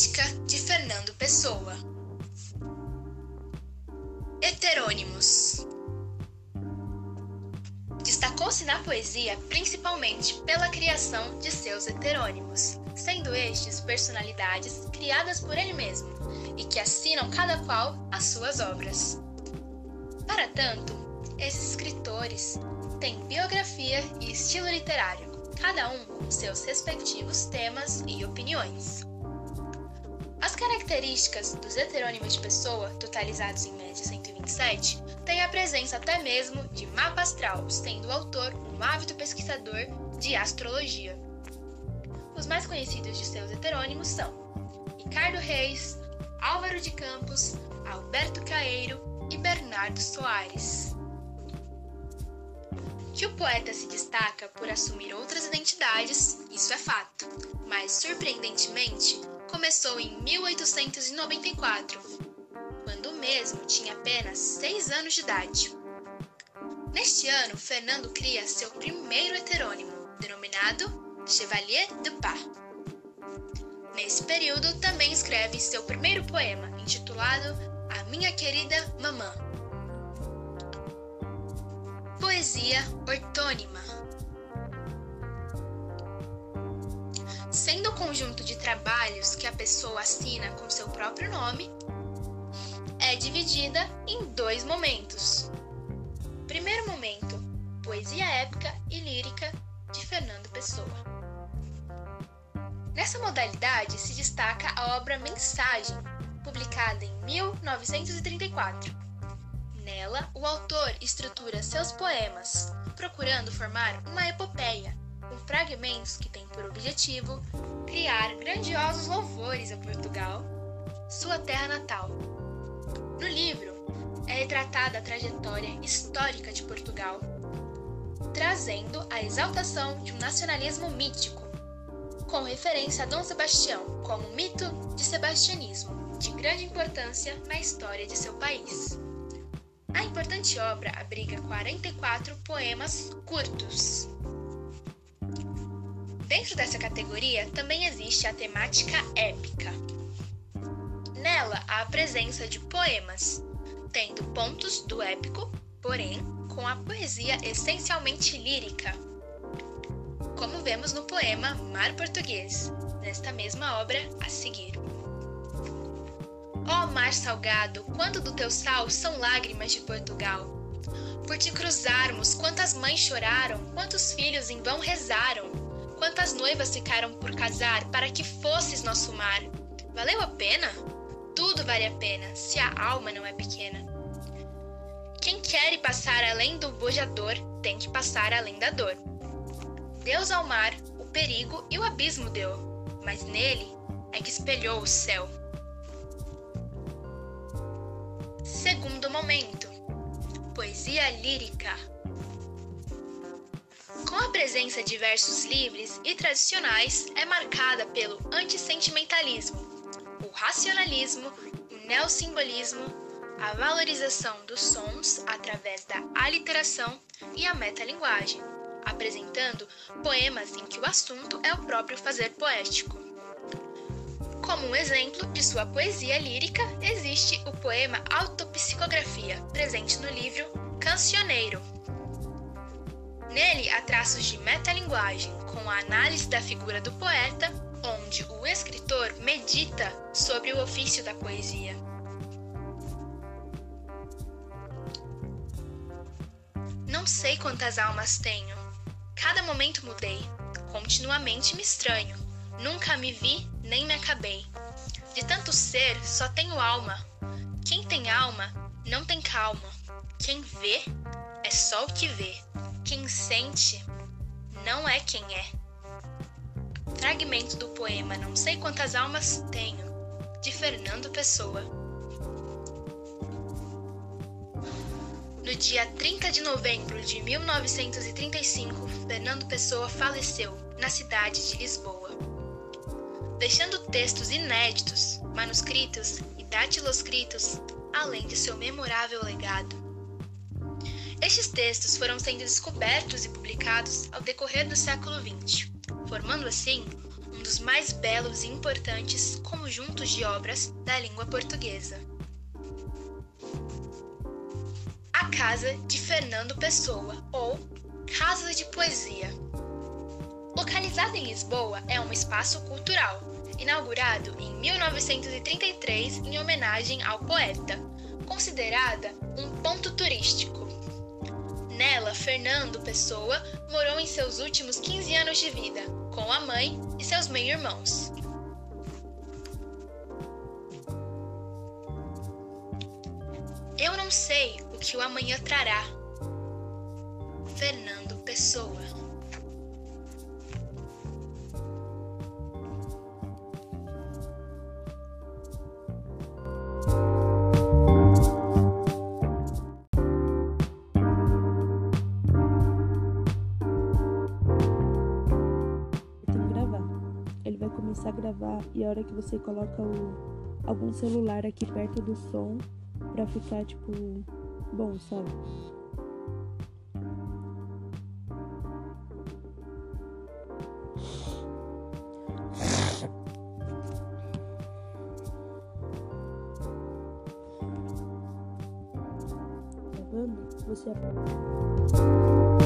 de Fernando Pessoa. Heterônimos Destacou-se na poesia principalmente pela criação de seus heterônimos, sendo estes personalidades criadas por ele mesmo e que assinam cada qual as suas obras. Para tanto, esses escritores têm biografia e estilo literário, cada um com seus respectivos temas e opiniões. As características dos heterônimos de pessoa, totalizados em média 127, têm a presença até mesmo de mapa astral, sendo o autor um ávido pesquisador de astrologia. Os mais conhecidos de seus heterônimos são Ricardo Reis, Álvaro de Campos, Alberto Caeiro e Bernardo Soares. Que o poeta se destaca por assumir outras identidades, isso é fato, mas surpreendentemente começou em 1894, quando o mesmo tinha apenas 6 anos de idade. Neste ano, Fernando cria seu primeiro heterônimo, denominado Chevalier de Pas. Nesse período, também escreve seu primeiro poema, intitulado A Minha Querida Mamã. Poesia ortônima. Sendo o conjunto de trabalhos que a pessoa assina com seu próprio nome, é dividida em dois momentos. Primeiro momento, poesia épica e lírica de Fernando Pessoa. Nessa modalidade se destaca a obra Mensagem, publicada em 1934. Nela, o autor estrutura seus poemas, procurando formar uma epopeia, com fragmentos que têm por objetivo criar grandiosos louvores a Portugal, sua terra natal. No livro, é retratada a trajetória histórica de Portugal, trazendo a exaltação de um nacionalismo mítico com referência a Dom Sebastião como mito de sebastianismo, de grande importância na história de seu país. A importante obra abriga 44 poemas curtos. Dentro dessa categoria também existe a temática épica. Nela há a presença de poemas, tendo pontos do épico, porém com a poesia essencialmente lírica, como vemos no poema Mar Português, nesta mesma obra a seguir. Ó oh, mar salgado, quanto do teu sal são lágrimas de Portugal. Por te cruzarmos, quantas mães choraram, quantos filhos em vão rezaram, quantas noivas ficaram por casar para que fosses nosso mar. Valeu a pena? Tudo vale a pena, se a alma não é pequena. Quem quer passar além do bojador, tem que passar além da dor. Deus ao mar o perigo e o abismo deu, mas nele é que espelhou o céu. Segundo momento: Poesia lírica. Com a presença de versos livres e tradicionais, é marcada pelo antissentimentalismo, o racionalismo, o neossimbolismo, a valorização dos sons através da aliteração e a metalinguagem apresentando poemas em que o assunto é o próprio fazer poético. Como um exemplo de sua poesia lírica, existe o poema Autopsicografia, presente no livro Cancioneiro. Nele há traços de metalinguagem, com a análise da figura do poeta, onde o escritor medita sobre o ofício da poesia. Não sei quantas almas tenho, Cada momento mudei, continuamente me estranho. Nunca me vi nem me acabei. De tanto ser, só tenho alma. Quem tem alma não tem calma. Quem vê é só o que vê. Sente não é quem é. Fragmento do poema Não sei quantas almas tenho, de Fernando Pessoa. No dia 30 de novembro de 1935, Fernando Pessoa faleceu na cidade de Lisboa, deixando textos inéditos, manuscritos e datiloscritos, além de seu memorável legado. Estes textos foram sendo descobertos e publicados ao decorrer do século XX, formando assim um dos mais belos e importantes conjuntos de obras da língua portuguesa. A Casa de Fernando Pessoa, ou Casa de Poesia. Localizada em Lisboa, é um espaço cultural, inaugurado em 1933 em homenagem ao poeta, considerada um ponto turístico. Nela, Fernando Pessoa morou em seus últimos 15 anos de vida, com a mãe e seus meio-irmãos. Eu não sei o que o amanhã trará. Fernando Pessoa. Começar a gravar e a hora que você coloca o, algum celular aqui perto do som pra ficar tipo bom, sabe? Gravando, você apaga.